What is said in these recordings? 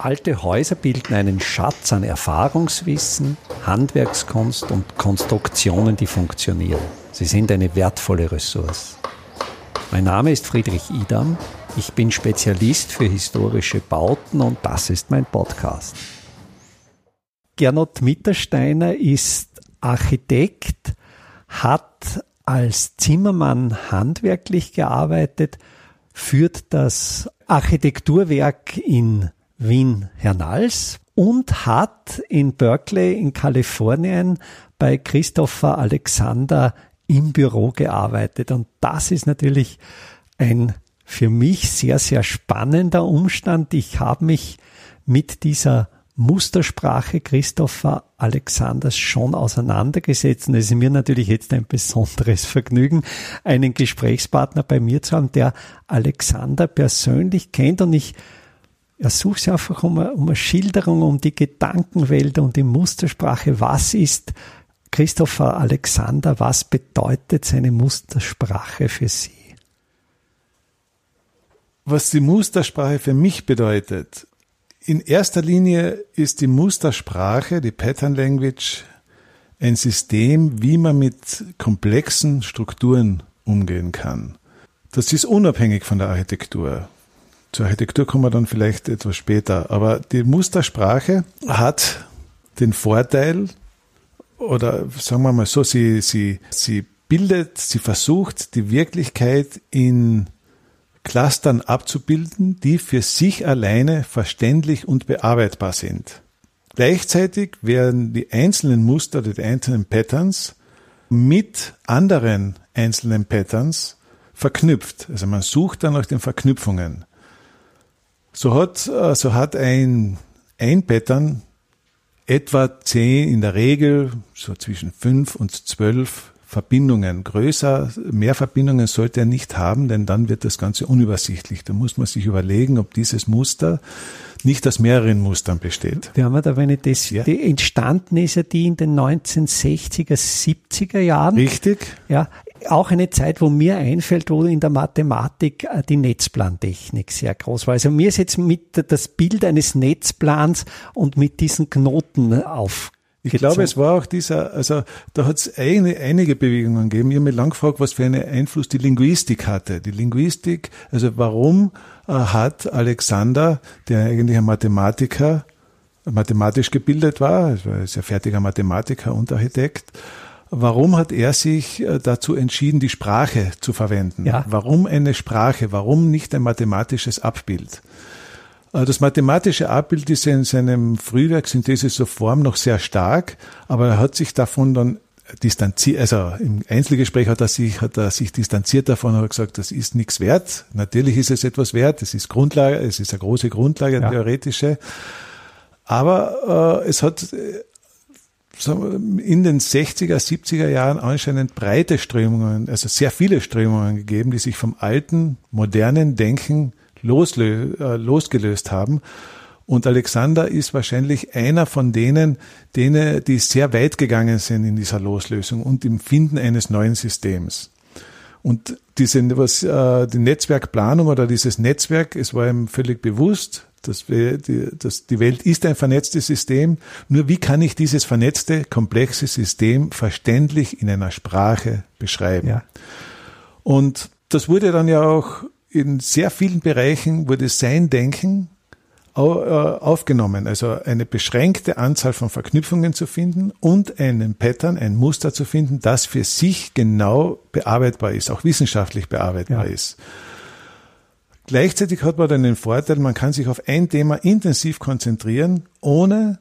Alte Häuser bilden einen Schatz an Erfahrungswissen, Handwerkskunst und Konstruktionen, die funktionieren. Sie sind eine wertvolle Ressource. Mein Name ist Friedrich Idam. Ich bin Spezialist für historische Bauten und das ist mein Podcast. Gernot Mittersteiner ist Architekt, hat als Zimmermann handwerklich gearbeitet, führt das Architekturwerk in Wien-Hernals und hat in Berkeley in Kalifornien bei Christopher Alexander im Büro gearbeitet. Und das ist natürlich ein für mich sehr, sehr spannender Umstand. Ich habe mich mit dieser Mustersprache Christopher Alexanders schon auseinandergesetzt. Und es ist mir natürlich jetzt ein besonderes Vergnügen, einen Gesprächspartner bei mir zu haben, der Alexander persönlich kennt. Und ich ersuche Sie einfach um eine, um eine Schilderung, um die Gedankenwelt und die Mustersprache. Was ist Christopher Alexander? Was bedeutet seine Mustersprache für Sie? Was die Mustersprache für mich bedeutet, in erster Linie ist die Mustersprache, die Pattern Language, ein System, wie man mit komplexen Strukturen umgehen kann. Das ist unabhängig von der Architektur. Zur Architektur kommen wir dann vielleicht etwas später. Aber die Mustersprache hat den Vorteil, oder sagen wir mal so, sie, sie, sie bildet, sie versucht, die Wirklichkeit in Clustern abzubilden, die für sich alleine verständlich und bearbeitbar sind. Gleichzeitig werden die einzelnen Muster, die einzelnen Patterns mit anderen einzelnen Patterns verknüpft. Also man sucht dann nach den Verknüpfungen. So hat, äh, so hat ein, ein Pattern etwa zehn, in der Regel so zwischen fünf und zwölf Verbindungen. Größer, mehr Verbindungen sollte er nicht haben, denn dann wird das Ganze unübersichtlich. Da muss man sich überlegen, ob dieses Muster nicht aus mehreren Mustern besteht. Wir haben da, wenn ich das, ja. die entstanden ist ja die in den 1960er, 70er Jahren. Richtig. Ja, auch eine Zeit, wo mir einfällt, wo in der Mathematik äh, die Netzplantechnik sehr groß war. Also mir ist jetzt mit das Bild eines Netzplans und mit diesen Knoten auf ich glaube, es war auch dieser, also da hat es einige Bewegungen gegeben. Ich habe mich lang gefragt, was für einen Einfluss die Linguistik hatte. Die Linguistik, also warum hat Alexander, der eigentlich ein Mathematiker, mathematisch gebildet war, also er ist ja fertiger Mathematiker und Architekt, warum hat er sich äh, dazu entschieden, die Sprache zu verwenden? Ja. Warum eine Sprache? Warum nicht ein mathematisches Abbild? Äh, das mathematische Abbild ist in seinem Frühwerk Synthesis zur Form noch sehr stark, aber er hat sich davon dann distanziert, also im Einzelgespräch hat er sich, hat er sich distanziert davon und hat gesagt, das ist nichts wert. Natürlich ist es etwas wert, es ist Grundlage, es ist eine große Grundlage, ja. theoretische. Aber äh, es hat in den 60er, 70er Jahren anscheinend breite Strömungen, also sehr viele Strömungen gegeben, die sich vom alten, modernen Denken loslö äh, losgelöst haben. Und Alexander ist wahrscheinlich einer von denen, denen, die sehr weit gegangen sind in dieser Loslösung und im Finden eines neuen Systems. Und diese, was, äh, die Netzwerkplanung oder dieses Netzwerk, es war ihm völlig bewusst, dass, wir, die, dass die Welt ist ein vernetztes System. Nur wie kann ich dieses vernetzte, komplexe System verständlich in einer Sprache beschreiben? Ja. Und das wurde dann ja auch in sehr vielen Bereichen wurde sein Denken aufgenommen, also eine beschränkte Anzahl von Verknüpfungen zu finden und einen Pattern, ein Muster zu finden, das für sich genau bearbeitbar ist, auch wissenschaftlich bearbeitbar ja. ist. Gleichzeitig hat man dann den Vorteil, man kann sich auf ein Thema intensiv konzentrieren, ohne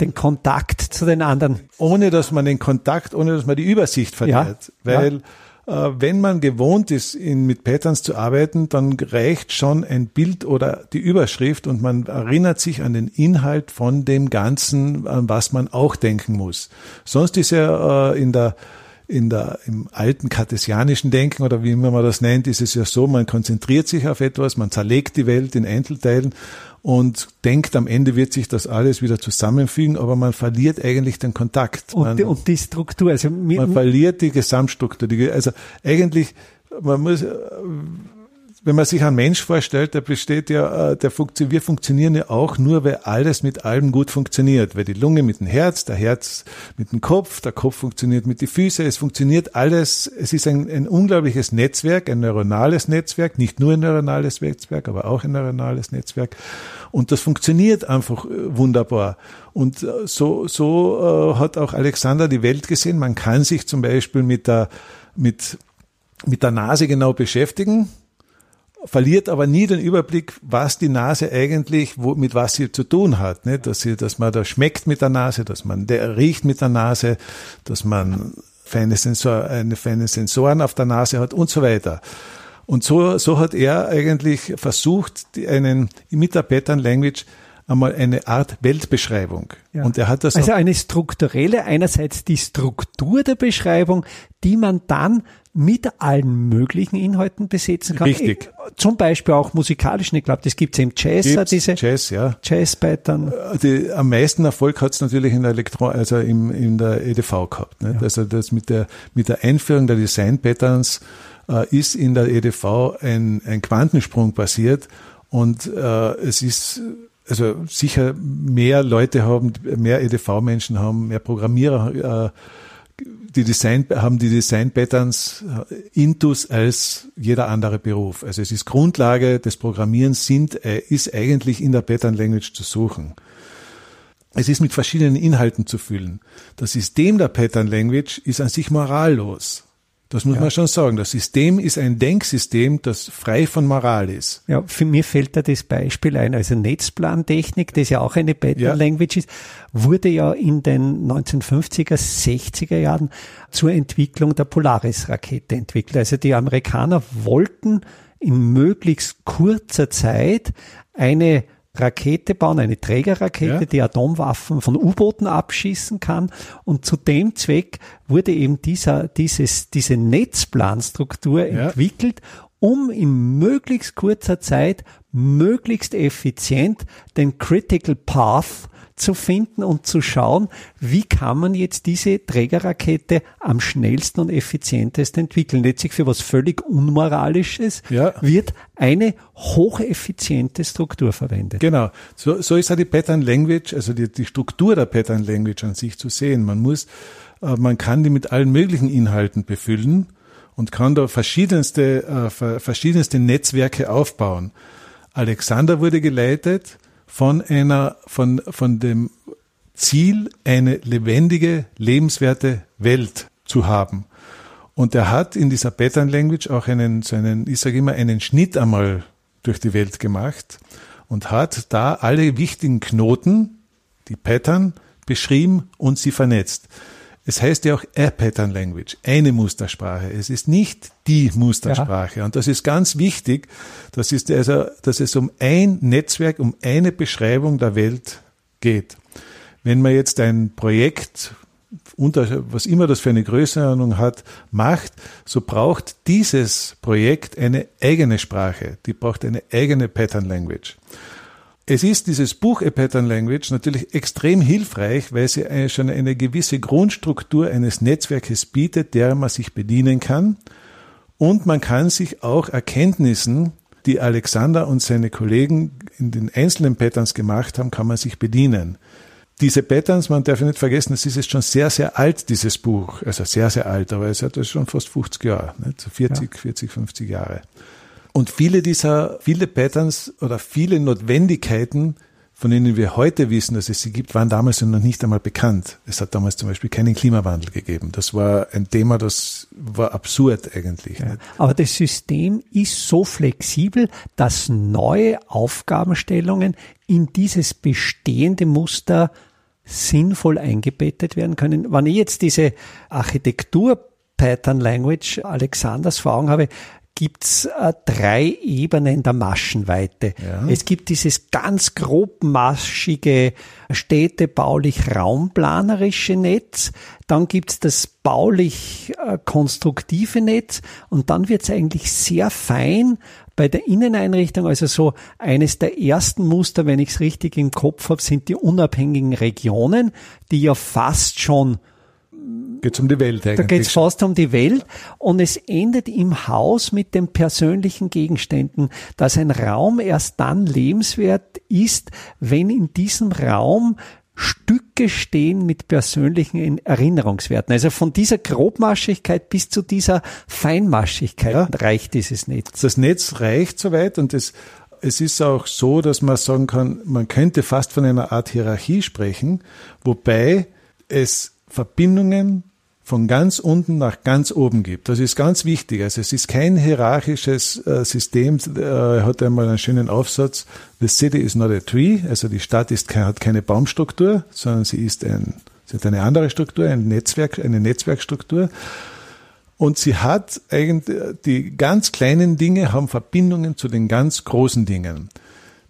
den Kontakt zu den anderen. Ohne dass man den Kontakt, ohne dass man die Übersicht verliert. Ja, weil ja äh, wenn man gewohnt ist, in, mit Patterns zu arbeiten, dann reicht schon ein Bild oder die Überschrift und man erinnert sich an den Inhalt von dem Ganzen, an was man auch denken muss. Sonst ist ja äh, in der in der, im alten kartesianischen Denken oder wie immer man das nennt, ist es ja so, man konzentriert sich auf etwas, man zerlegt die Welt in Einzelteilen und denkt, am Ende wird sich das alles wieder zusammenfügen, aber man verliert eigentlich den Kontakt. Man, und, die, und die Struktur. Also man verliert die Gesamtstruktur. Die, also eigentlich, man muss, wenn man sich einen Mensch vorstellt, der besteht ja, äh, der funktio wir funktionieren ja auch nur, weil alles mit allem gut funktioniert. Weil die Lunge mit dem Herz, der Herz mit dem Kopf, der Kopf funktioniert mit den Füßen, es funktioniert alles. Es ist ein, ein unglaubliches Netzwerk, ein neuronales Netzwerk, nicht nur ein neuronales Netzwerk, aber auch ein neuronales Netzwerk. Und das funktioniert einfach äh, wunderbar. Und äh, so, so hat auch Alexander die Welt gesehen. Man kann sich zum Beispiel mit der, mit, mit der Nase genau beschäftigen verliert aber nie den Überblick, was die Nase eigentlich, wo, mit was sie zu tun hat. Ne? Dass, sie, dass man da schmeckt mit der Nase, dass man der riecht mit der Nase, dass man feine, Sensor, eine feine Sensoren auf der Nase hat und so weiter. Und so, so hat er eigentlich versucht, einen, mit der Pattern Language einmal eine Art Weltbeschreibung. Ja. Und er hat das also eine strukturelle, einerseits die Struktur der Beschreibung, die man dann mit allen möglichen Inhalten besetzen kann. Richtig. Zum Beispiel auch musikalischen. Ich glaube, das gibt es im Jazz, Gibt's diese Jazz, ja. Jazz-Pattern. Äh, die, am meisten Erfolg hat es natürlich in der Elektro, also im, in der EDV gehabt. Ne? Ja. Also das mit der, mit der Einführung der Design-Patterns äh, ist in der EDV ein, ein Quantensprung passiert und äh, es ist also sicher mehr Leute haben, mehr EDV-Menschen haben, mehr Programmierer äh, die Design, haben die Design-Patterns äh, intus als jeder andere Beruf. Also es ist Grundlage des Programmierens sind, äh, ist eigentlich in der Pattern Language zu suchen. Es ist mit verschiedenen Inhalten zu füllen. Das System der Pattern Language ist an sich morallos. Das muss ja. man schon sagen. Das System ist ein Denksystem, das frei von Moral ist. Ja, für mir fällt da das Beispiel ein. Also Netzplantechnik, das ja auch eine Pattern ja. Language ist, wurde ja in den 1950er, 60er Jahren zur Entwicklung der Polaris-Rakete entwickelt. Also die Amerikaner wollten in möglichst kurzer Zeit eine Rakete bauen, eine Trägerrakete, ja. die Atomwaffen von U-Booten abschießen kann. Und zu dem Zweck wurde eben dieser, dieses, diese Netzplanstruktur ja. entwickelt, um in möglichst kurzer Zeit möglichst effizient den Critical Path zu finden und zu schauen, wie kann man jetzt diese Trägerrakete am schnellsten und effizientesten entwickeln. Letztlich für was völlig Unmoralisches ja. wird eine hocheffiziente Struktur verwendet. Genau. So, so ist ja die Pattern Language, also die, die Struktur der Pattern Language an sich zu sehen. Man muss, äh, man kann die mit allen möglichen Inhalten befüllen und kann da verschiedenste, äh, verschiedenste Netzwerke aufbauen. Alexander wurde geleitet von einer, von, von dem Ziel, eine lebendige, lebenswerte Welt zu haben. Und er hat in dieser Pattern Language auch einen, so einen, ich sage immer, einen Schnitt einmal durch die Welt gemacht und hat da alle wichtigen Knoten, die Pattern, beschrieben und sie vernetzt. Es heißt ja auch a Pattern Language, eine Mustersprache. Es ist nicht die Mustersprache. Ja. Und das ist ganz wichtig. Das ist also, dass es um ein Netzwerk, um eine Beschreibung der Welt geht. Wenn man jetzt ein Projekt unter, was immer das für eine Größenordnung hat, macht, so braucht dieses Projekt eine eigene Sprache. Die braucht eine eigene Pattern Language. Es ist dieses Buch A Pattern Language natürlich extrem hilfreich, weil sie eine, schon eine gewisse Grundstruktur eines Netzwerkes bietet, der man sich bedienen kann. Und man kann sich auch Erkenntnissen, die Alexander und seine Kollegen in den einzelnen Patterns gemacht haben, kann man sich bedienen. Diese Patterns, man darf nicht vergessen, es ist jetzt schon sehr, sehr alt, dieses Buch. Also sehr, sehr alt, aber es hat schon fast 50 Jahre, nicht? 40, ja. 40, 50 Jahre. Und viele dieser, viele Patterns oder viele Notwendigkeiten, von denen wir heute wissen, dass es sie gibt, waren damals noch nicht einmal bekannt. Es hat damals zum Beispiel keinen Klimawandel gegeben. Das war ein Thema, das war absurd eigentlich. Ja, aber das System ist so flexibel, dass neue Aufgabenstellungen in dieses bestehende Muster sinnvoll eingebettet werden können. Wenn ich jetzt diese Architektur Pattern Language Alexanders vor Augen habe, gibt's äh, drei Ebenen der Maschenweite. Ja. Es gibt dieses ganz grobmaschige städtebaulich-raumplanerische Netz, dann gibt's das baulich-konstruktive äh, Netz und dann wird's eigentlich sehr fein bei der Inneneinrichtung, also so eines der ersten Muster, wenn ich es richtig im Kopf habe, sind die unabhängigen Regionen, die ja fast schon geht um die Welt eigentlich. Da geht es fast um die Welt und es endet im Haus mit den persönlichen Gegenständen, dass ein Raum erst dann lebenswert ist, wenn in diesem Raum Stücke stehen mit persönlichen Erinnerungswerten. Also von dieser Grobmaschigkeit bis zu dieser Feinmaschigkeit ja. reicht dieses Netz. Das Netz reicht soweit und es, es ist auch so, dass man sagen kann, man könnte fast von einer Art Hierarchie sprechen, wobei es Verbindungen von ganz unten nach ganz oben gibt. Das ist ganz wichtig. Also es ist kein hierarchisches äh, System. Äh, er hat einmal einen schönen Aufsatz. The city is not a tree. Also die Stadt ist, hat keine Baumstruktur, sondern sie ist ein, sie hat eine andere Struktur, ein Netzwerk, eine Netzwerkstruktur. Und sie hat eigentlich, die ganz kleinen Dinge haben Verbindungen zu den ganz großen Dingen.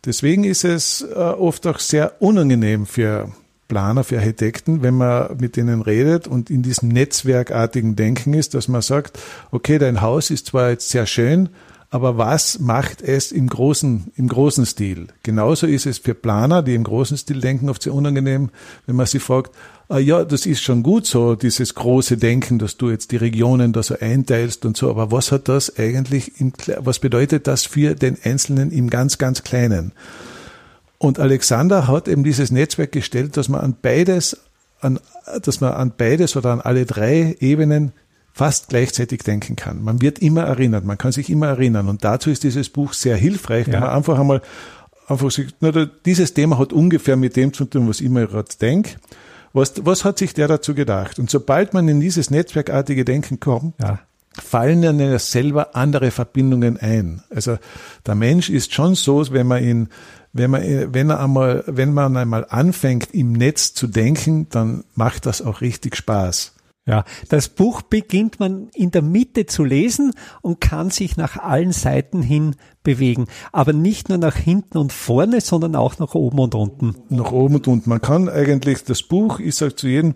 Deswegen ist es äh, oft auch sehr unangenehm für Planer, für Architekten, wenn man mit denen redet und in diesem netzwerkartigen Denken ist, dass man sagt, okay, dein Haus ist zwar jetzt sehr schön, aber was macht es im großen, im großen Stil? Genauso ist es für Planer, die im großen Stil denken, oft sehr unangenehm, wenn man sie fragt, ah, ja, das ist schon gut so, dieses große Denken, dass du jetzt die Regionen da so einteilst und so, aber was hat das eigentlich, im, was bedeutet das für den Einzelnen im ganz, ganz Kleinen? Und Alexander hat eben dieses Netzwerk gestellt, dass man an beides, an, dass man an beides oder an alle drei Ebenen fast gleichzeitig denken kann. Man wird immer erinnert, man kann sich immer erinnern. Und dazu ist dieses Buch sehr hilfreich, ja. wenn man einfach einmal einfach sagt, na, dieses Thema hat ungefähr mit dem zu tun, was ich mir gerade denke. Was, was hat sich der dazu gedacht? Und sobald man in dieses netzwerkartige Denken kommt, ja. fallen dann selber andere Verbindungen ein. Also der Mensch ist schon so, wenn man ihn wenn man, wenn er einmal, wenn man einmal anfängt, im Netz zu denken, dann macht das auch richtig Spaß. Ja, das Buch beginnt man in der Mitte zu lesen und kann sich nach allen Seiten hin bewegen. Aber nicht nur nach hinten und vorne, sondern auch nach oben und unten. Nach oben und unten. Man kann eigentlich das Buch, ich sage zu jedem,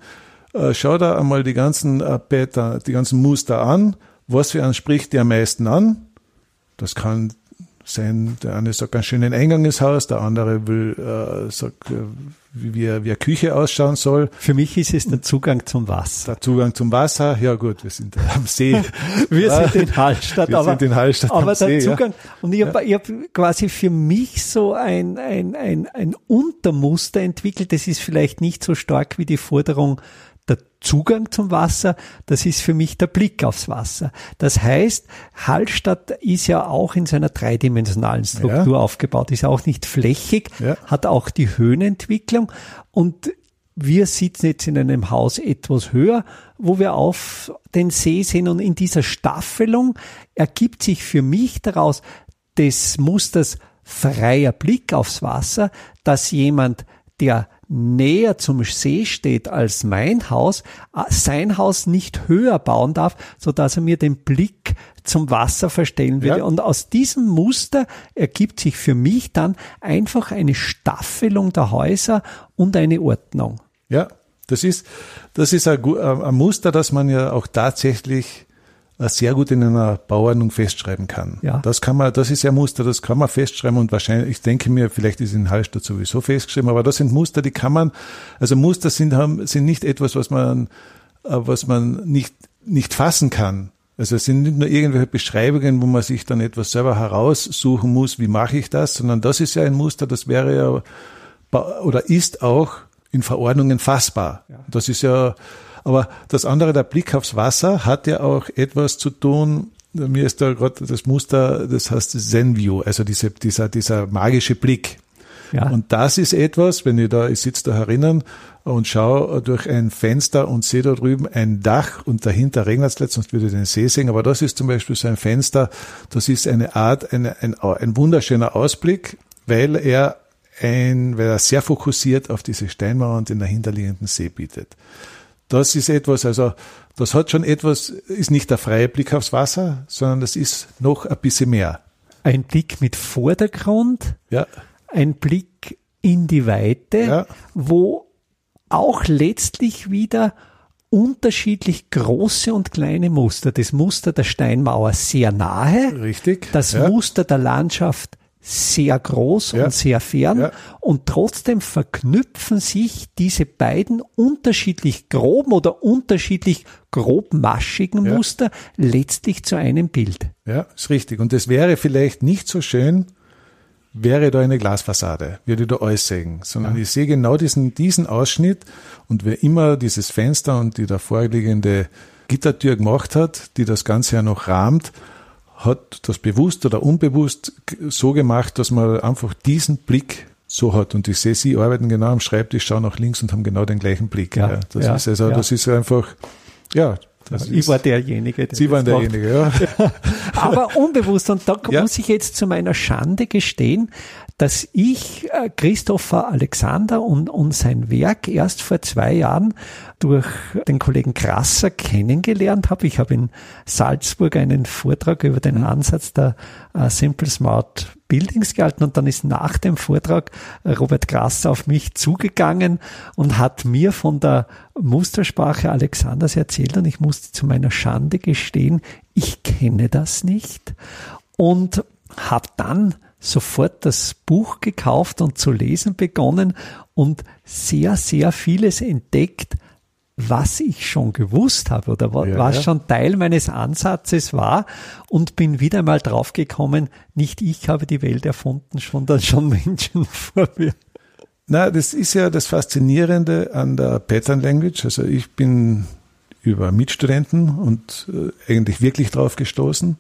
äh, schau da einmal die ganzen äh, Beta, die ganzen Muster an. Was für einen spricht dir am meisten an? Das kann sein, der eine sagt ein schönen Eingang ins Haus, der andere will, äh, sagt, äh, wie, wie eine Küche ausschauen soll. Für mich ist es der Zugang zum Wasser. Der Zugang zum Wasser, ja gut, wir sind am See. wir sind in Hallstatt, wir aber, sind in Hallstatt aber der See, Zugang, ja. und ich habe ja. hab quasi für mich so ein, ein, ein, ein Untermuster entwickelt, das ist vielleicht nicht so stark wie die Forderung der Zugang zum Wasser, das ist für mich der Blick aufs Wasser. Das heißt, Hallstatt ist ja auch in seiner dreidimensionalen Struktur ja. aufgebaut, ist auch nicht flächig, ja. hat auch die Höhenentwicklung und wir sitzen jetzt in einem Haus etwas höher, wo wir auf den See sehen und in dieser Staffelung ergibt sich für mich daraus des Musters freier Blick aufs Wasser, dass jemand, der näher zum See steht als mein Haus, äh, sein Haus nicht höher bauen darf, so dass er mir den Blick zum Wasser verstellen würde. Ja. Und aus diesem Muster ergibt sich für mich dann einfach eine Staffelung der Häuser und eine Ordnung. Ja, das ist, das ist ein, ein Muster, das man ja auch tatsächlich äh, sehr gut in einer Bauordnung festschreiben kann. Ja. Das kann man, das ist ja Muster, das kann man festschreiben und wahrscheinlich, ich denke mir, vielleicht ist in Hallstatt sowieso festgeschrieben, aber das sind Muster, die kann man, also Muster sind, haben, sind nicht etwas, was man, äh, was man nicht, nicht fassen kann. Also es sind nicht nur irgendwelche Beschreibungen, wo man sich dann etwas selber heraussuchen muss, wie mache ich das, sondern das ist ja ein Muster, das wäre ja oder ist auch in Verordnungen fassbar. Ja. Das ist ja, aber das andere, der Blick aufs Wasser, hat ja auch etwas zu tun. Mir ist da gerade das Muster, das heißt Zen View, also diese, dieser, dieser magische Blick. Ja. Und das ist etwas, wenn ich da, ich sitze da herinnen und schaue durch ein Fenster und sehe da drüben ein Dach und dahinter regnet es letztens, würde ich den See sehen, aber das ist zum Beispiel so ein Fenster, das ist eine Art, eine, ein, ein wunderschöner Ausblick, weil er ein, weil er sehr fokussiert auf diese Steinmauer und den dahinterliegenden See bietet. Das ist etwas, also das hat schon etwas, ist nicht der freie Blick aufs Wasser, sondern das ist noch ein bisschen mehr. Ein Blick mit Vordergrund, ja. ein Blick in die Weite, ja. wo auch letztlich wieder unterschiedlich große und kleine Muster. Das Muster der Steinmauer sehr nahe. Richtig. Das ja. Muster der Landschaft sehr groß ja. und sehr fern ja. und trotzdem verknüpfen sich diese beiden unterschiedlich groben oder unterschiedlich grobmaschigen ja. Muster letztlich zu einem Bild. Ja, ist richtig. Und es wäre vielleicht nicht so schön, wäre da eine Glasfassade, würde da alles sehen, sondern ja. ich sehe genau diesen, diesen Ausschnitt und wer immer dieses Fenster und die da vorliegende Gittertür gemacht hat, die das Ganze ja noch rahmt, hat das bewusst oder unbewusst so gemacht, dass man einfach diesen Blick so hat. Und ich sehe, Sie arbeiten genau am Schreibtisch, schauen nach links und haben genau den gleichen Blick. Ja, ja das ja, ist also, ja. das ist einfach, ja, das ich war derjenige. Sie waren derjenige, ja. Aber unbewusst. Und da muss ich jetzt zu meiner Schande gestehen, dass ich äh, Christopher Alexander und, und sein Werk erst vor zwei Jahren durch den Kollegen Krasser kennengelernt habe. Ich habe in Salzburg einen Vortrag über den Ansatz der äh, Simple Smart Buildings gehalten und dann ist nach dem Vortrag Robert Krasser auf mich zugegangen und hat mir von der Mustersprache Alexanders erzählt und ich musste zu meiner Schande gestehen, ich kenne das nicht und habe dann sofort das Buch gekauft und zu lesen begonnen und sehr, sehr vieles entdeckt, was ich schon gewusst habe oder was ja, schon Teil meines Ansatzes war und bin wieder mal draufgekommen, nicht ich habe die Welt erfunden, sondern schon Menschen vor mir. Na, das ist ja das Faszinierende an der Pattern Language. Also ich bin über Mitstudenten und äh, eigentlich wirklich drauf gestoßen.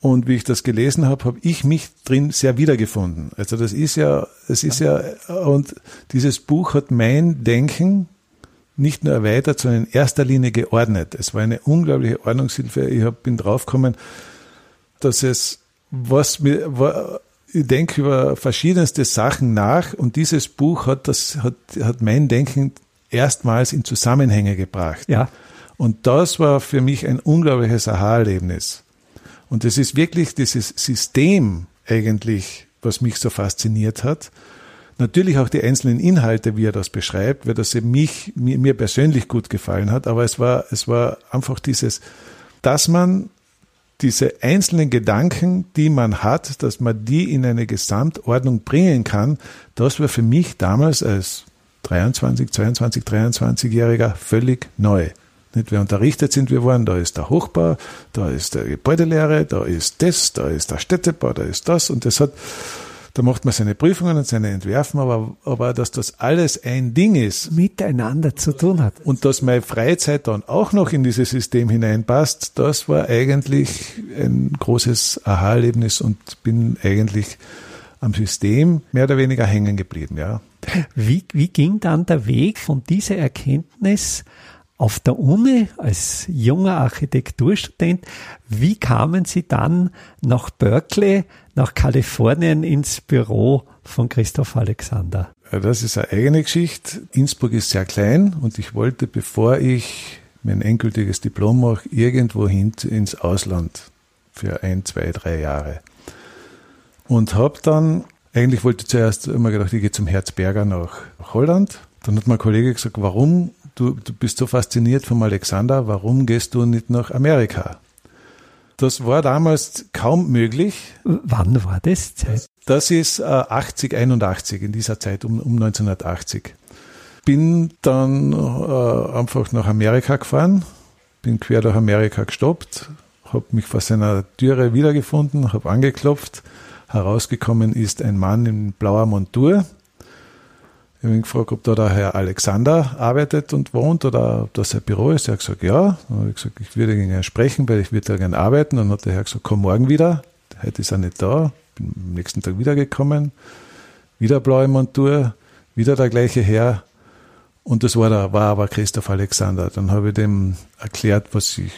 Und wie ich das gelesen habe, habe ich mich drin sehr wiedergefunden. Also das ist ja, es ist ja, und dieses Buch hat mein Denken nicht nur erweitert, sondern in erster Linie geordnet. Es war eine unglaubliche Ordnungshilfe. Ich hab, bin draufgekommen, dass es, was mir, ich denke über verschiedenste Sachen nach und dieses Buch hat das, hat, hat mein Denken erstmals in Zusammenhänge gebracht. Ja. Und das war für mich ein unglaubliches Aha-Erlebnis. Und es ist wirklich dieses System eigentlich, was mich so fasziniert hat. Natürlich auch die einzelnen Inhalte, wie er das beschreibt, weil das mich, mir, mir persönlich gut gefallen hat. Aber es war, es war einfach dieses, dass man diese einzelnen Gedanken, die man hat, dass man die in eine Gesamtordnung bringen kann, das war für mich damals als 23, 22, 23-Jähriger völlig neu. Nicht, wer unterrichtet sind wir worden, da ist der Hochbau, da ist der Gebäudelehre, da ist das, da ist der Städtebau, da ist das und das hat, da macht man seine Prüfungen und seine Entwerfen, aber, aber dass das alles ein Ding ist. Miteinander zu tun hat. Und dass meine Freizeit dann auch noch in dieses System hineinpasst, das war eigentlich ein großes Aha-Erlebnis und bin eigentlich am System mehr oder weniger hängen geblieben, ja. Wie, wie ging dann der Weg von dieser Erkenntnis auf der Uni als junger Architekturstudent. Wie kamen Sie dann nach Berkeley, nach Kalifornien ins Büro von Christoph Alexander? Das ist eine eigene Geschichte. Innsbruck ist sehr klein und ich wollte, bevor ich mein endgültiges Diplom mache, irgendwo hin ins Ausland für ein, zwei, drei Jahre. Und habe dann, eigentlich wollte ich zuerst immer gedacht, ich gehe zum Herzberger nach Holland. Dann hat mein Kollege gesagt, warum du, du bist so fasziniert vom Alexander, warum gehst du nicht nach Amerika? Das war damals kaum möglich. Wann war das? Zeit? Das ist äh, 80, 81, in dieser Zeit, um, um 1980. Bin dann äh, einfach nach Amerika gefahren, bin quer durch Amerika gestoppt, habe mich vor seiner Türe wiedergefunden, habe angeklopft. Herausgekommen ist ein Mann in blauer Montur, ich habe ihn gefragt, ob da der Herr Alexander arbeitet und wohnt oder ob das sein Büro ist. Er hat gesagt, ja. Dann habe ich gesagt, ich würde gerne sprechen, weil ich würde gerne arbeiten. Dann hat der Herr gesagt, komm morgen wieder. Heute ist er nicht da. Bin am nächsten Tag wiedergekommen. Wieder blaue Montur, wieder der gleiche Herr. Und das war, der, war aber Christoph Alexander. Dann habe ich dem erklärt, was ich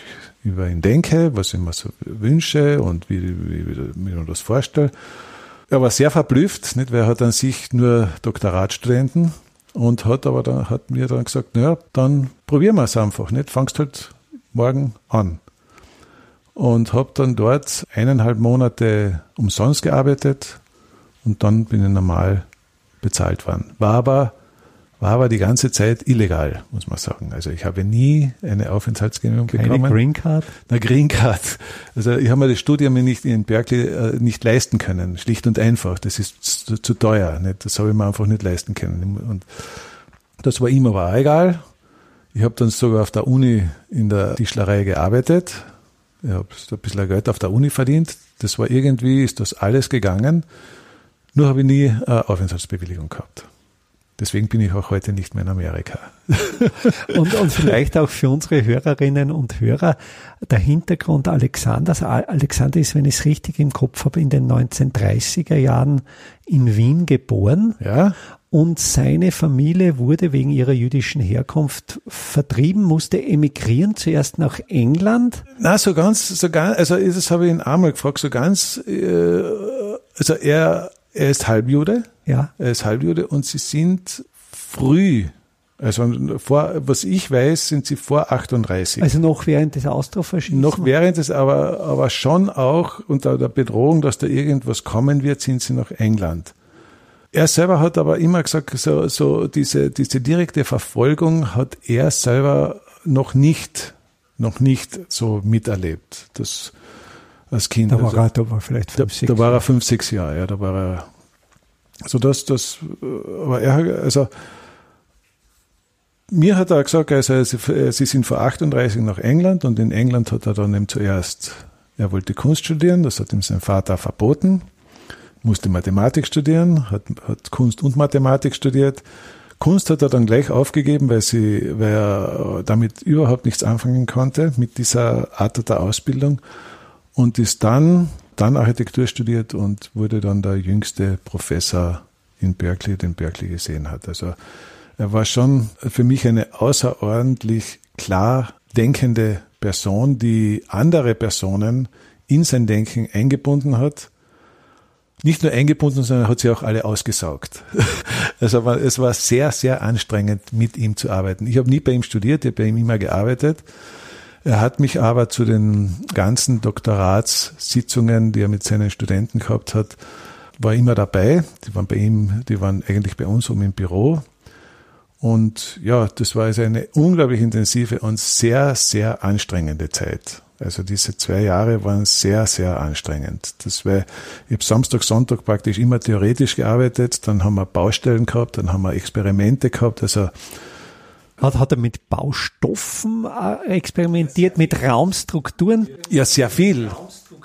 über ihn denke, was ich mir so wünsche und wie, wie, wie, wie ich mir das vorstelle. Er war sehr verblüfft, nicht, weil er hat an sich nur Doktoratstudenten und hat aber dann, hat mir dann gesagt, naja, dann probieren wir es einfach, nicht, fangst halt morgen an. Und habe dann dort eineinhalb Monate umsonst gearbeitet und dann bin ich normal bezahlt worden. War aber war aber die ganze Zeit illegal, muss man sagen. Also ich habe nie eine Aufenthaltsgenehmigung Keine bekommen. Green Card? Eine Green Card. Also ich habe mir das Studium nicht in Berkeley äh, nicht leisten können, schlicht und einfach. Das ist zu, zu teuer. Nicht? Das habe ich mir einfach nicht leisten können. Und das war aber auch egal. Ich habe dann sogar auf der Uni in der Tischlerei gearbeitet. Ich habe ein bisschen Geld auf der Uni verdient. Das war irgendwie, ist das alles gegangen. Nur habe ich nie eine Aufenthaltsbewilligung gehabt. Deswegen bin ich auch heute nicht mehr in Amerika. und, und vielleicht auch für unsere Hörerinnen und Hörer der Hintergrund Alexanders. Alexander ist, wenn ich es richtig im Kopf habe, in den 1930er Jahren in Wien geboren. Ja. Und seine Familie wurde wegen ihrer jüdischen Herkunft vertrieben, musste emigrieren, zuerst nach England. Na, so ganz, so ganz, also das habe ich ihn einmal gefragt, so ganz, äh, also er, er ist Halbjude. Ja. Er ist Halbjude und sie sind früh, also vor, was ich weiß, sind sie vor 38. Also noch während des Austrofaschismus? Noch während des, aber, aber schon auch unter der Bedrohung, dass da irgendwas kommen wird, sind sie nach England. Er selber hat aber immer gesagt, so, so diese, diese direkte Verfolgung hat er selber noch nicht, noch nicht so miterlebt. Das, als Kind. Da war, also, er, da war vielleicht fünf, da, sechs Da war er fünf, sechs Jahre, ja, da war er, so dass das, aber er, also, mir hat er gesagt, also, sie sind vor 38 nach England und in England hat er dann eben zuerst, er wollte Kunst studieren, das hat ihm sein Vater verboten musste Mathematik studieren, hat, hat Kunst und Mathematik studiert. Kunst hat er dann gleich aufgegeben, weil, sie, weil er damit überhaupt nichts anfangen konnte, mit dieser Art der Ausbildung. Und ist dann, dann Architektur studiert und wurde dann der jüngste Professor in Berkeley, den Berkeley gesehen hat. Also er war schon für mich eine außerordentlich klar denkende Person, die andere Personen in sein Denken eingebunden hat nicht nur eingebunden, sondern hat sie auch alle ausgesaugt. Also es war sehr, sehr anstrengend, mit ihm zu arbeiten. Ich habe nie bei ihm studiert, ich habe bei ihm immer gearbeitet. Er hat mich aber zu den ganzen Doktoratssitzungen, die er mit seinen Studenten gehabt hat, war immer dabei. Die waren bei ihm, die waren eigentlich bei uns um im Büro. Und ja, das war also eine unglaublich intensive und sehr, sehr anstrengende Zeit. Also diese zwei Jahre waren sehr, sehr anstrengend. Das war, ich habe Samstag, Sonntag praktisch immer theoretisch gearbeitet, dann haben wir Baustellen gehabt, dann haben wir Experimente gehabt. Also hat, hat er mit Baustoffen äh, experimentiert, mit Raumstrukturen? Ja, sehr viel.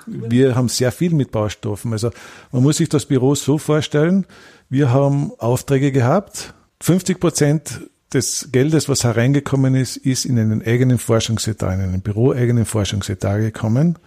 Wir haben sehr viel mit Baustoffen. Also man muss sich das Büro so vorstellen, wir haben Aufträge gehabt, 50 Prozent des Geldes, was hereingekommen ist, ist in einen eigenen Forschungsetat, in einen büroeigenen Forschungsetat gekommen.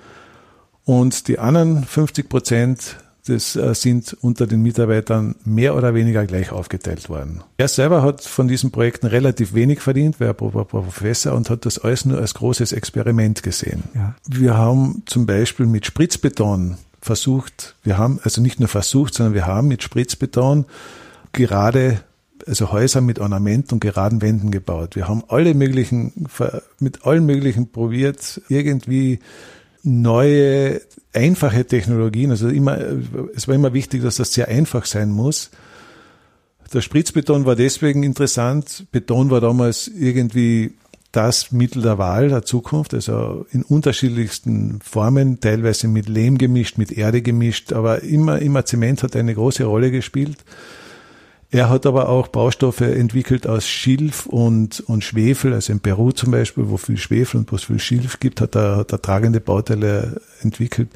Und die anderen 50 Prozent das äh, sind unter den Mitarbeitern mehr oder weniger gleich aufgeteilt worden. Er selber hat von diesen Projekten relativ wenig verdient, war Professor und hat das alles nur als großes Experiment gesehen. Ja. Wir haben zum Beispiel mit Spritzbeton versucht, wir haben also nicht nur versucht, sondern wir haben mit Spritzbeton gerade also Häuser mit Ornament und geraden Wänden gebaut. Wir haben alle möglichen, mit allen möglichen probiert, irgendwie neue, einfache Technologien. Also immer, es war immer wichtig, dass das sehr einfach sein muss. Der Spritzbeton war deswegen interessant. Beton war damals irgendwie das Mittel der Wahl der Zukunft, also in unterschiedlichsten Formen, teilweise mit Lehm gemischt, mit Erde gemischt, aber immer, immer Zement hat eine große Rolle gespielt. Er hat aber auch Baustoffe entwickelt aus Schilf und, und Schwefel, also in Peru zum Beispiel, wo viel Schwefel und wo es viel Schilf gibt, hat er, hat er tragende Bauteile entwickelt.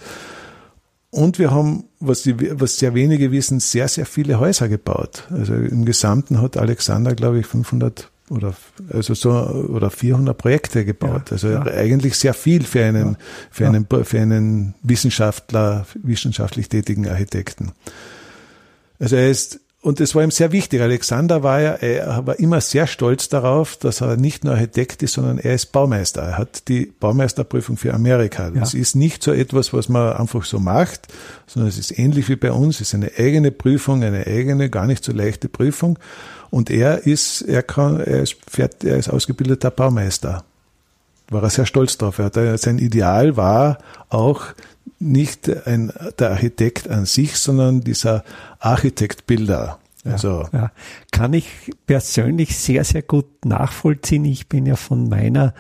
Und wir haben, was, die, was sehr wenige wissen, sehr, sehr viele Häuser gebaut. Also im Gesamten hat Alexander, glaube ich, 500 oder also so oder 400 Projekte gebaut. Ja, also ja. eigentlich sehr viel für einen ja, für einen für einen Wissenschaftler, wissenschaftlich tätigen Architekten. Also er ist und es war ihm sehr wichtig. Alexander war ja, er war immer sehr stolz darauf, dass er nicht nur Architekt ist, sondern er ist Baumeister. Er hat die Baumeisterprüfung für Amerika. Das ja. ist nicht so etwas, was man einfach so macht, sondern es ist ähnlich wie bei uns. Es ist eine eigene Prüfung, eine eigene, gar nicht so leichte Prüfung. Und er ist, er kann, er ist, er ist ausgebildeter Baumeister. War er sehr stolz drauf. Er hat, sein Ideal war auch nicht ein, der Architekt an sich, sondern dieser Architektbilder. Also. Ja, ja. Kann ich persönlich sehr, sehr gut nachvollziehen. Ich bin ja von meiner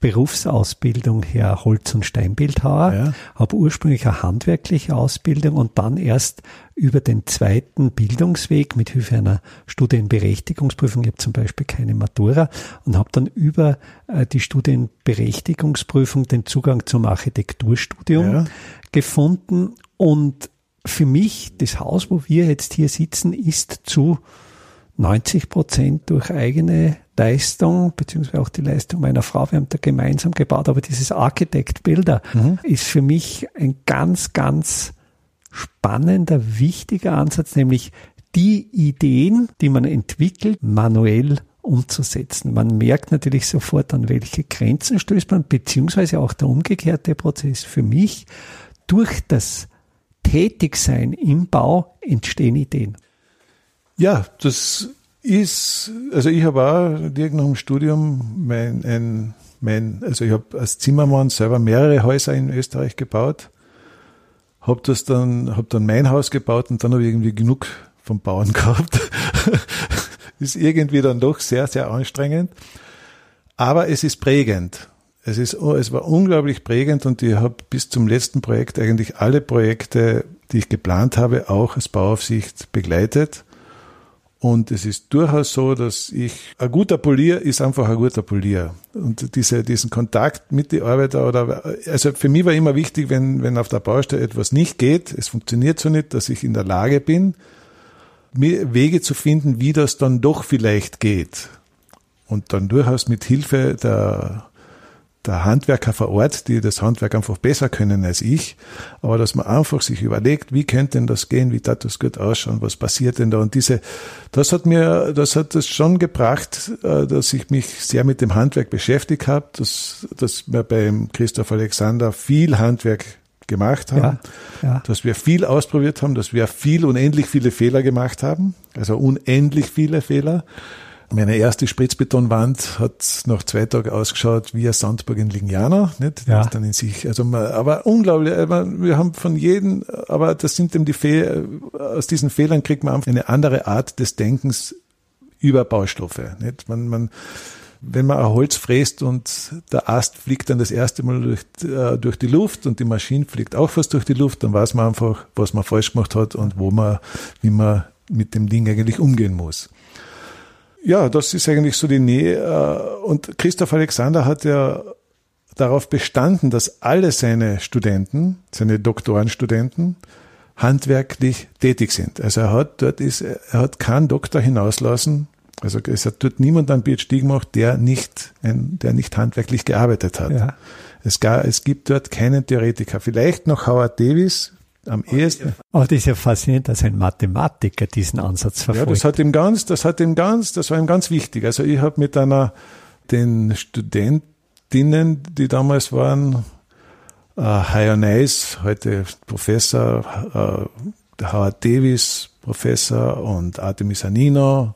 Berufsausbildung her Holz- und Steinbildhauer, ja. habe ursprünglich eine handwerkliche Ausbildung und dann erst über den zweiten Bildungsweg mit Hilfe einer Studienberechtigungsprüfung, ich habe zum Beispiel keine Matura, und habe dann über äh, die Studienberechtigungsprüfung den Zugang zum Architekturstudium ja. gefunden und für mich, das Haus, wo wir jetzt hier sitzen, ist zu 90 Prozent durch eigene Leistung, beziehungsweise auch die Leistung meiner Frau, wir haben da gemeinsam gebaut, aber dieses Architect-Bilder mhm. ist für mich ein ganz, ganz spannender, wichtiger Ansatz, nämlich die Ideen, die man entwickelt, manuell umzusetzen. Man merkt natürlich sofort, an welche Grenzen stößt man, beziehungsweise auch der umgekehrte Prozess für mich. Durch das Tätigsein im Bau entstehen Ideen. Ja, das ist, also ich habe auch direkt nach dem Studium mein, ein, mein, also ich habe als Zimmermann selber mehrere Häuser in Österreich gebaut, habe das dann, habe dann mein Haus gebaut und dann habe ich irgendwie genug vom Bauen gehabt. ist irgendwie dann doch sehr, sehr anstrengend. Aber es ist prägend. Es ist, es war unglaublich prägend und ich habe bis zum letzten Projekt eigentlich alle Projekte, die ich geplant habe, auch als Bauaufsicht begleitet. Und es ist durchaus so, dass ich, ein guter Polier ist einfach ein guter Polier. Und diese, diesen Kontakt mit den Arbeiter oder, also für mich war immer wichtig, wenn, wenn auf der Baustelle etwas nicht geht, es funktioniert so nicht, dass ich in der Lage bin, Wege zu finden, wie das dann doch vielleicht geht. Und dann durchaus mit Hilfe der der Handwerker vor Ort, die das Handwerk einfach besser können als ich, aber dass man einfach sich überlegt, wie könnte denn das gehen, wie darf das gut ausschauen, was passiert denn da? Und diese, das hat mir, das hat es schon gebracht, äh, dass ich mich sehr mit dem Handwerk beschäftigt habe, dass, dass wir beim Christoph Alexander viel Handwerk gemacht haben, ja, ja. dass wir viel ausprobiert haben, dass wir viel unendlich viele Fehler gemacht haben, also unendlich viele Fehler meine erste Spritzbetonwand hat nach zwei Tagen ausgeschaut wie ein Sandburg in Lignana, nicht? Ja. dann in sich, also man, aber unglaublich, wir haben von jedem, aber das sind eben die Fehler, aus diesen Fehlern kriegt man einfach eine andere Art des Denkens über Baustoffe, nicht? Man, man, wenn man ein Holz fräst und der Ast fliegt dann das erste Mal durch, äh, durch die Luft und die Maschine fliegt auch fast durch die Luft, dann weiß man einfach, was man falsch gemacht hat und wo man, wie man mit dem Ding eigentlich umgehen muss. Ja, das ist eigentlich so die Nähe. Äh, und Christoph Alexander hat ja darauf bestanden, dass alle seine Studenten, seine Doktorenstudenten, handwerklich tätig sind. Also er hat dort ist, er hat keinen Doktor hinauslassen. Also es hat dort niemand einen PhD gemacht, der nicht, ein, der nicht handwerklich gearbeitet hat. Ja. Es, gar, es gibt dort keinen Theoretiker. Vielleicht noch Howard Davis, am ehesten. Aber das ist ja faszinierend, dass ein Mathematiker diesen Ansatz verfolgt. Ja, das hat ihm ganz, das hat ihm ganz, das war ihm ganz wichtig. Also ich habe mit einer, den Studentinnen, die damals waren, äh, Nice, heute Professor, äh, Howard Davis, Professor und Artemis Anino,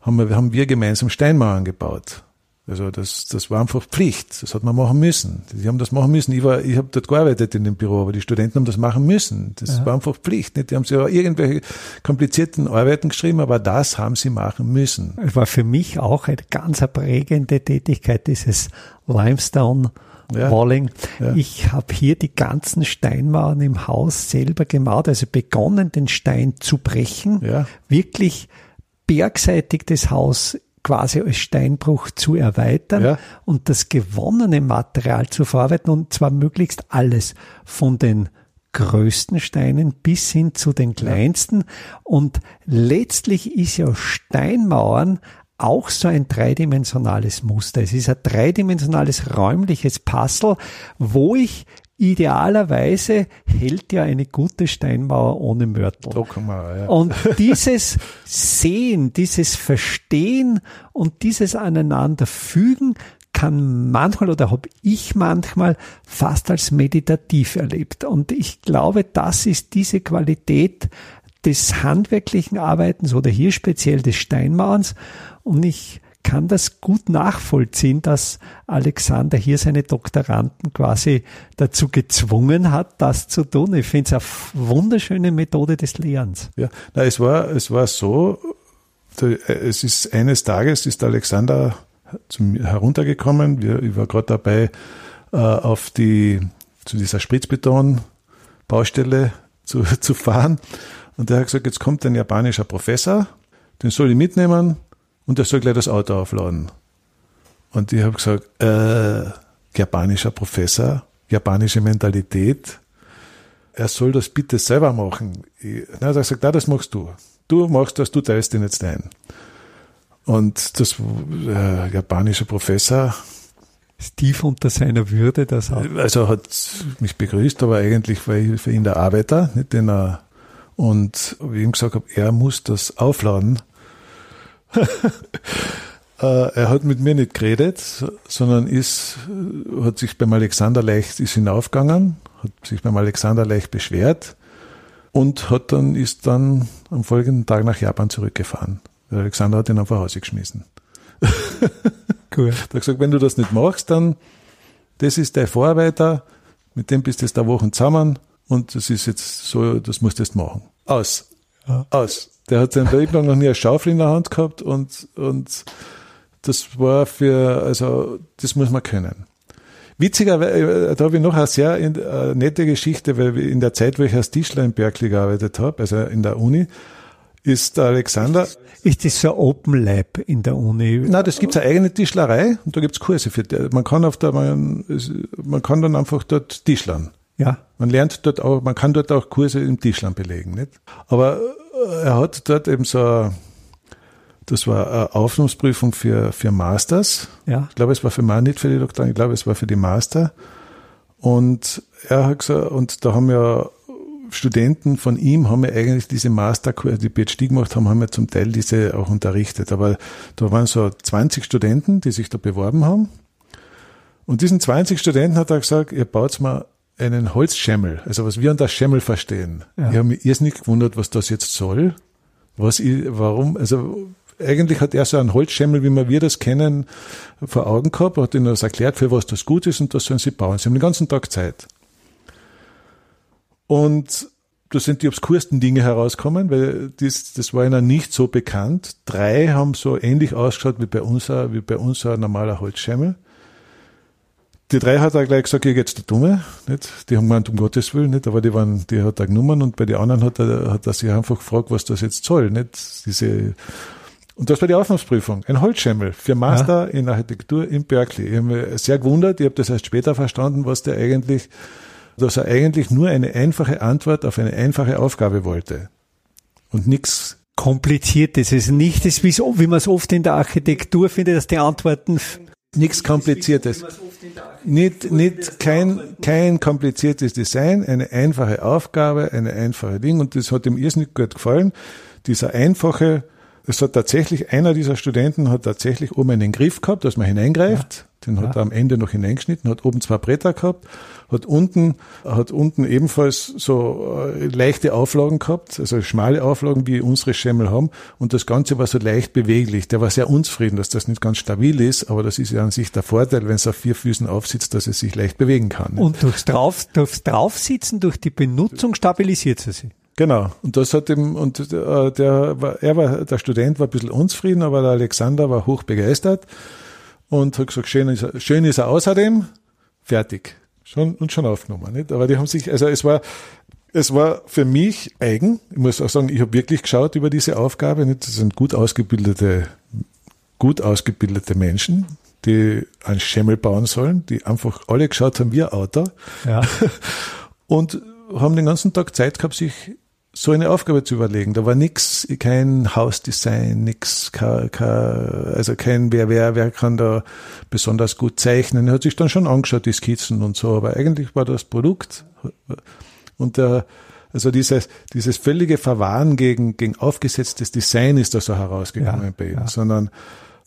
haben wir, haben wir gemeinsam Steinmauern gebaut. Also das, das war einfach Pflicht. Das hat man machen müssen. Die haben das machen müssen. Ich war, ich habe dort gearbeitet in dem Büro, aber die Studenten haben das machen müssen. Das ja. war einfach Pflicht. Nicht? Die haben ja irgendwelche komplizierten Arbeiten geschrieben, aber das haben sie machen müssen. Es war für mich auch eine ganz prägende Tätigkeit, dieses Limestone. Ja. Walling. Ja. Ich habe hier die ganzen Steinmauern im Haus selber gemacht, also begonnen, den Stein zu brechen, ja. wirklich bergseitig das Haus quasi als Steinbruch zu erweitern ja. und das gewonnene Material zu verarbeiten und zwar möglichst alles von den größten Steinen bis hin zu den kleinsten. Und letztlich ist ja Steinmauern auch so ein dreidimensionales Muster. Es ist ein dreidimensionales räumliches Puzzle, wo ich idealerweise hält ja eine gute Steinmauer ohne Mörtel. Ja. Und dieses Sehen, dieses Verstehen und dieses Aneinanderfügen kann manchmal oder habe ich manchmal fast als meditativ erlebt. Und ich glaube, das ist diese Qualität des handwerklichen Arbeitens oder hier speziell des Steinmauerns. Und ich kann das gut nachvollziehen, dass Alexander hier seine Doktoranden quasi dazu gezwungen hat, das zu tun. Ich finde es eine wunderschöne Methode des Lehrens. Ja, na, es war, es war so, es ist eines Tages ist Alexander zum, heruntergekommen. ich war gerade dabei, äh, auf die, zu dieser Spritzbeton-Baustelle zu, zu fahren. Und der hat gesagt, jetzt kommt ein japanischer Professor, den soll ich mitnehmen und der soll gleich das Auto aufladen. Und ich habe gesagt, äh, japanischer Professor, japanische Mentalität, er soll das bitte selber machen. Ich, na, er hat gesagt, na, das machst du. Du machst das, du teilst den jetzt ein. Und das äh, japanische Professor. Tief unter seiner Würde, das auch. Also hat mich begrüßt, aber eigentlich war ich für ihn der Arbeiter, nicht den er, und wie ich ihm gesagt habe, er muss das aufladen. Äh, er hat mit mir nicht geredet, sondern ist, hat sich beim Alexander leicht, ist hinaufgegangen, hat sich beim Alexander leicht beschwert und hat dann, ist dann am folgenden Tag nach Japan zurückgefahren. Der Alexander hat ihn einfach rausgeschmissen. cool. Er hat gesagt, wenn du das nicht machst, dann, das ist dein Vorarbeiter, mit dem bist du jetzt da Wochen zusammen und das ist jetzt so, das musst du jetzt machen. Aus. Ja. Aus. Der hat sein Leben lang noch nie eine Schaufel in der Hand gehabt und, und das war für, also, das muss man können. Witzigerweise, äh, da habe ich noch eine sehr äh, nette Geschichte, weil in der Zeit, wo ich als Tischler in Berkeley gearbeitet habe, also in der Uni, ist der Alexander. Ist das so ein Open Lab in der Uni? Na, das gibt eine eigene Tischlerei und da gibt's Kurse für. Man kann auf der, man, man kann dann einfach dort Tischlern. Ja. Man lernt dort auch, man kann dort auch Kurse im Tischlern belegen, nicht? Aber er hat dort eben so, das war eine Aufnahmsprüfung für, für Masters. Ja. Ich glaube, es war für mal nicht für die Doktoren, ich glaube, es war für die Master. Und er hat gesagt, und da haben ja Studenten von ihm haben ja eigentlich diese Masterkurse, die PhD gemacht haben, haben ja zum Teil diese auch unterrichtet. Aber da waren so 20 Studenten, die sich da beworben haben. Und diesen 20 Studenten hat er gesagt, ihr baut mal einen Holzschemmel, also was wir unter Schemmel verstehen. Ja. Ich habe mich erst nicht gewundert, was das jetzt soll. Was ich, warum, also eigentlich hat er so einen Holzschemmel, wie wir das kennen, vor Augen gehabt, hat ihnen das erklärt, für was das gut ist und das sollen sie bauen. Sie haben den ganzen Tag Zeit. Und da sind die obskursten Dinge herauskommen, weil das, das war ihnen nicht so bekannt. Drei haben so ähnlich ausgeschaut wie bei uns, wie bei uns ein normaler Holzschemmel. Die drei hat er gleich gesagt, ihr geht's der Dumme, nicht? Die haben gemeint, um Gottes Willen, nicht? Aber die waren, die hat er genommen und bei den anderen hat er, hat er sich einfach gefragt, was das jetzt soll, nicht? Diese, und das war die Aufnahmsprüfung. Ein Holzschemmel für Master ja. in Architektur in Berkeley. Ich habe mich sehr gewundert, ich habe das erst später verstanden, was der eigentlich, dass er eigentlich nur eine einfache Antwort auf eine einfache Aufgabe wollte. Und nichts Kompliziertes. Es ist nicht das, wie man es oft in der Architektur findet, dass die Antworten nichts Kompliziertes. Nicht, nicht kein, kein kompliziertes Design, eine einfache Aufgabe, eine einfache Ding. Und das hat ihm irrsinnig gut gefallen. Dieser einfache, es hat tatsächlich, einer dieser Studenten hat tatsächlich oben einen Griff gehabt, dass man hineingreift. Ja. Den hat ja. er am Ende noch hineingeschnitten, hat oben zwei Bretter gehabt, hat unten, hat unten ebenfalls so äh, leichte Auflagen gehabt, also schmale Auflagen, wie unsere Schemmel haben. Und das Ganze war so leicht beweglich. Der war sehr unzufrieden, dass das nicht ganz stabil ist, aber das ist ja an sich der Vorteil, wenn es auf vier Füßen aufsitzt, dass es sich leicht bewegen kann. Und durchs, Drauf, durchs Draufsitzen, durch die Benutzung stabilisiert es sich. Genau. Und das hat ihm, und äh, der war, er war, der Student war ein bisschen unzufrieden, aber der Alexander war hoch begeistert und hat gesagt, schön ist, er, schön ist er außerdem, fertig. Schon, und schon aufgenommen, nicht? Aber die haben sich, also es war, es war für mich eigen. Ich muss auch sagen, ich habe wirklich geschaut über diese Aufgabe. Nicht? Das sind gut ausgebildete, gut ausgebildete Menschen, die einen Schemmel bauen sollen, die einfach alle geschaut haben wie ein Auto. Ja. Und haben den ganzen Tag Zeit gehabt, sich so eine Aufgabe zu überlegen. Da war nix, kein Hausdesign, nix, kein, also kein, wer, wer, wer kann da besonders gut zeichnen. Er hat sich dann schon angeschaut, die Skizzen und so, aber eigentlich war das Produkt und der, also dieses, dieses völlige Verwahren gegen, gegen aufgesetztes Design ist da so herausgekommen ja, bei ihm, ja. sondern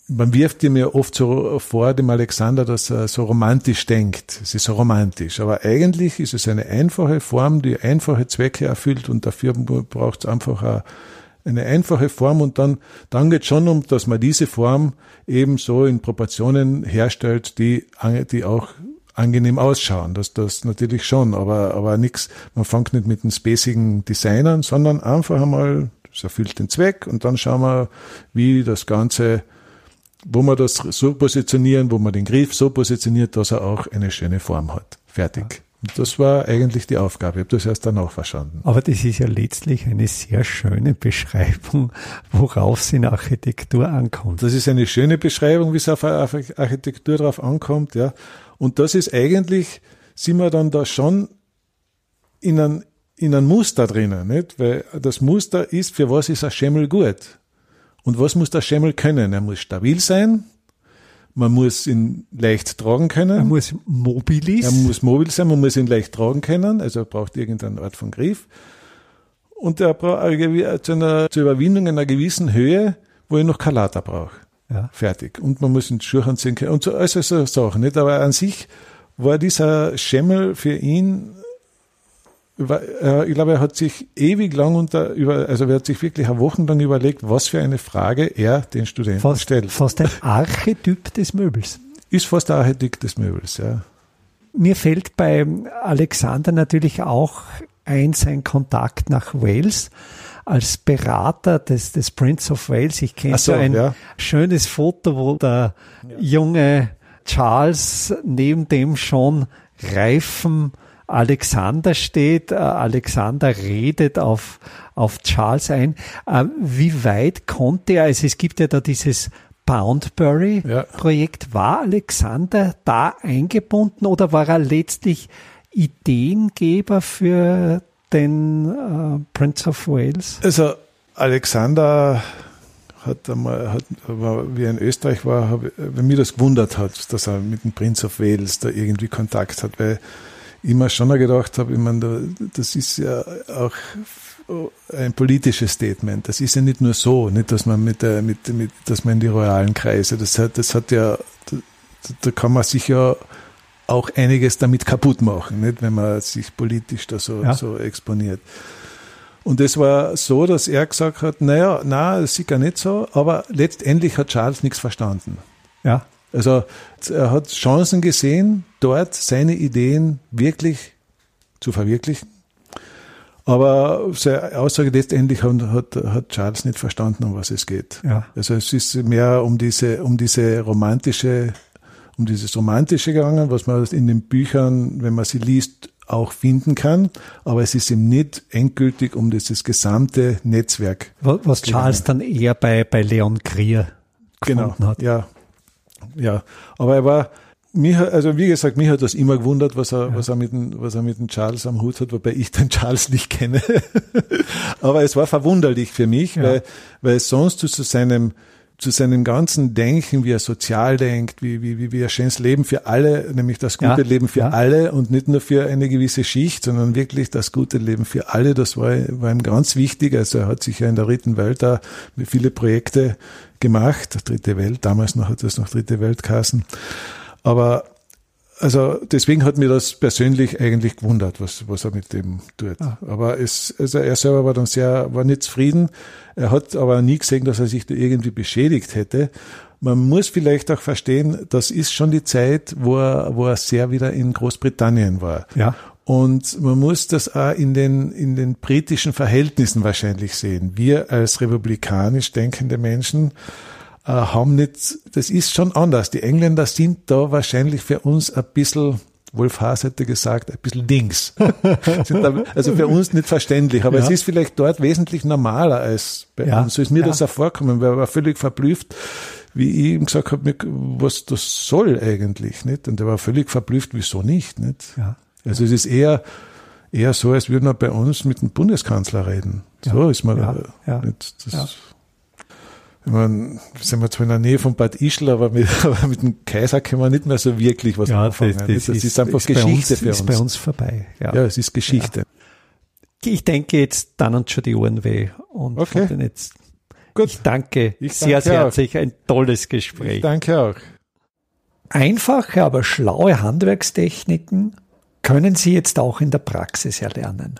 man wirft ihm ja oft so vor, dem Alexander, dass er so romantisch denkt. Es ist so romantisch. Aber eigentlich ist es eine einfache Form, die einfache Zwecke erfüllt und dafür braucht es einfach eine einfache Form und dann, dann geht schon um, dass man diese Form eben so in Proportionen herstellt, die, die auch angenehm ausschauen. Das, das natürlich schon, aber, aber nix, man fängt nicht mit den spacigen Designern, sondern einfach einmal, es erfüllt den Zweck und dann schauen wir, wie das Ganze, wo man das so positionieren, wo man den Griff so positioniert, dass er auch eine schöne Form hat. Fertig. Ja. Das war eigentlich die Aufgabe. Ich habe das erst danach verstanden. Aber das ist ja letztlich eine sehr schöne Beschreibung, worauf es in Architektur ankommt. Das ist eine schöne Beschreibung, wie es auf Architektur drauf ankommt, ja. Und das ist eigentlich, sind wir dann da schon in einem, in einem Muster drinnen, nicht? Weil das Muster ist, für was ist ein Schemmel gut? Und was muss der Schemmel können? Er muss stabil sein, man muss ihn leicht tragen können. Er muss mobil Er muss mobil sein, man muss ihn leicht tragen können, also er braucht irgendeine Art von Griff. Und er braucht zu einer, zur Überwindung einer gewissen Höhe, wo ich noch Kalata brauche. Ja. Fertig. Und man muss in Schuhe anziehen können und so, also so Sachen, nicht? Aber an sich war dieser Schemmel für ihn ich glaube, er hat sich ewig lang unter, über, also er hat sich wirklich wochenlang überlegt, was für eine Frage er den Studenten fast, stellt. Fast ein Archetyp des Möbels. Ist fast der Archetyp des Möbels, ja. Mir fällt bei Alexander natürlich auch ein sein Kontakt nach Wales als Berater des, des Prince of Wales. Ich kenne so, so, ein ja. schönes Foto, wo der ja. junge Charles neben dem schon reifen Alexander steht. Äh, Alexander redet auf, auf Charles ein. Äh, wie weit konnte er, also es gibt ja da dieses Boundbury-Projekt, ja. war Alexander da eingebunden oder war er letztlich Ideengeber für den äh, Prince of Wales? Also Alexander hat einmal, hat, wie er in Österreich war, hab, wenn mir das gewundert hat, dass er mit dem Prince of Wales da irgendwie Kontakt hat, weil immer schon gedacht habe, ich meine, das ist ja auch ein politisches Statement. Das ist ja nicht nur so, nicht, dass man mit der, mit, mit, dass man in die royalen Kreise, das hat, das hat ja, da, da kann man sich ja auch einiges damit kaputt machen, nicht, wenn man sich politisch da so, ja. so exponiert. Und es war so, dass er gesagt hat, naja, na, das sieht gar nicht so, aber letztendlich hat Charles nichts verstanden. Ja. Also er hat Chancen gesehen, dort seine Ideen wirklich zu verwirklichen. Aber seine Aussage letztendlich hat, hat, Charles nicht verstanden, um was es geht. Ja. Also es ist mehr um diese, um diese romantische, um dieses romantische gegangen, was man in den Büchern, wenn man sie liest, auch finden kann. Aber es ist ihm nicht endgültig um dieses gesamte Netzwerk. Was Charles gegangen. dann eher bei, bei Leon Grier genau, hat. Ja, ja, aber er war, mir, also wie gesagt, mich hat das immer gewundert, was er, ja. was er mit dem, was er mit dem Charles am Hut hat, wobei ich den Charles nicht kenne. aber es war verwunderlich für mich, ja. weil, weil sonst zu seinem, zu seinem ganzen Denken, wie er sozial denkt, wie, wie, wie er schönes Leben für alle, nämlich das gute ja, Leben für ja. alle und nicht nur für eine gewisse Schicht, sondern wirklich das gute Leben für alle, das war, war ihm ganz wichtig. Also er hat sich ja in der dritten Welt da viele Projekte gemacht, dritte Welt, damals noch hat es noch dritte Welt geheißen. Aber also deswegen hat mir das persönlich eigentlich gewundert, was, was er mit dem tut. Ah. Aber es, also er selber war dann sehr, war nicht zufrieden. Er hat aber nie gesehen, dass er sich da irgendwie beschädigt hätte. Man muss vielleicht auch verstehen, das ist schon die Zeit, wo er, wo er sehr wieder in Großbritannien war. Ja. Und man muss das auch in den, in den britischen Verhältnissen wahrscheinlich sehen. Wir als republikanisch denkende Menschen äh, haben nicht, das ist schon anders. Die Engländer sind da wahrscheinlich für uns ein bisschen, Wolf Haas hätte gesagt, ein bisschen Dings. also für uns nicht verständlich, aber ja. es ist vielleicht dort wesentlich normaler als bei ja. uns. So ist mir ja. das auch vorkommen, weil er war völlig verblüfft, wie ich ihm gesagt habe, was das soll eigentlich, nicht? Und er war völlig verblüfft, wieso nicht, nicht? Also es ist eher, eher so, als würden wir bei uns mit dem Bundeskanzler reden. So ist man, ja, ja, nicht, das, ich meine, sind wir zwar in der Nähe von Bad Ischl, aber mit, aber mit dem Kaiser können wir nicht mehr so wirklich was ja, anfangen. Das, das, das ist, ist, einfach ist Geschichte uns, für uns. Ist bei uns vorbei. Ja, ja es ist Geschichte. Ja. Ich denke, jetzt dann uns schon die Ohren weh. Und okay. jetzt, Gut. Ich danke ich sehr, sehr herzlich. Ein tolles Gespräch. Ich danke auch. Einfache, aber schlaue Handwerkstechniken können Sie jetzt auch in der Praxis erlernen.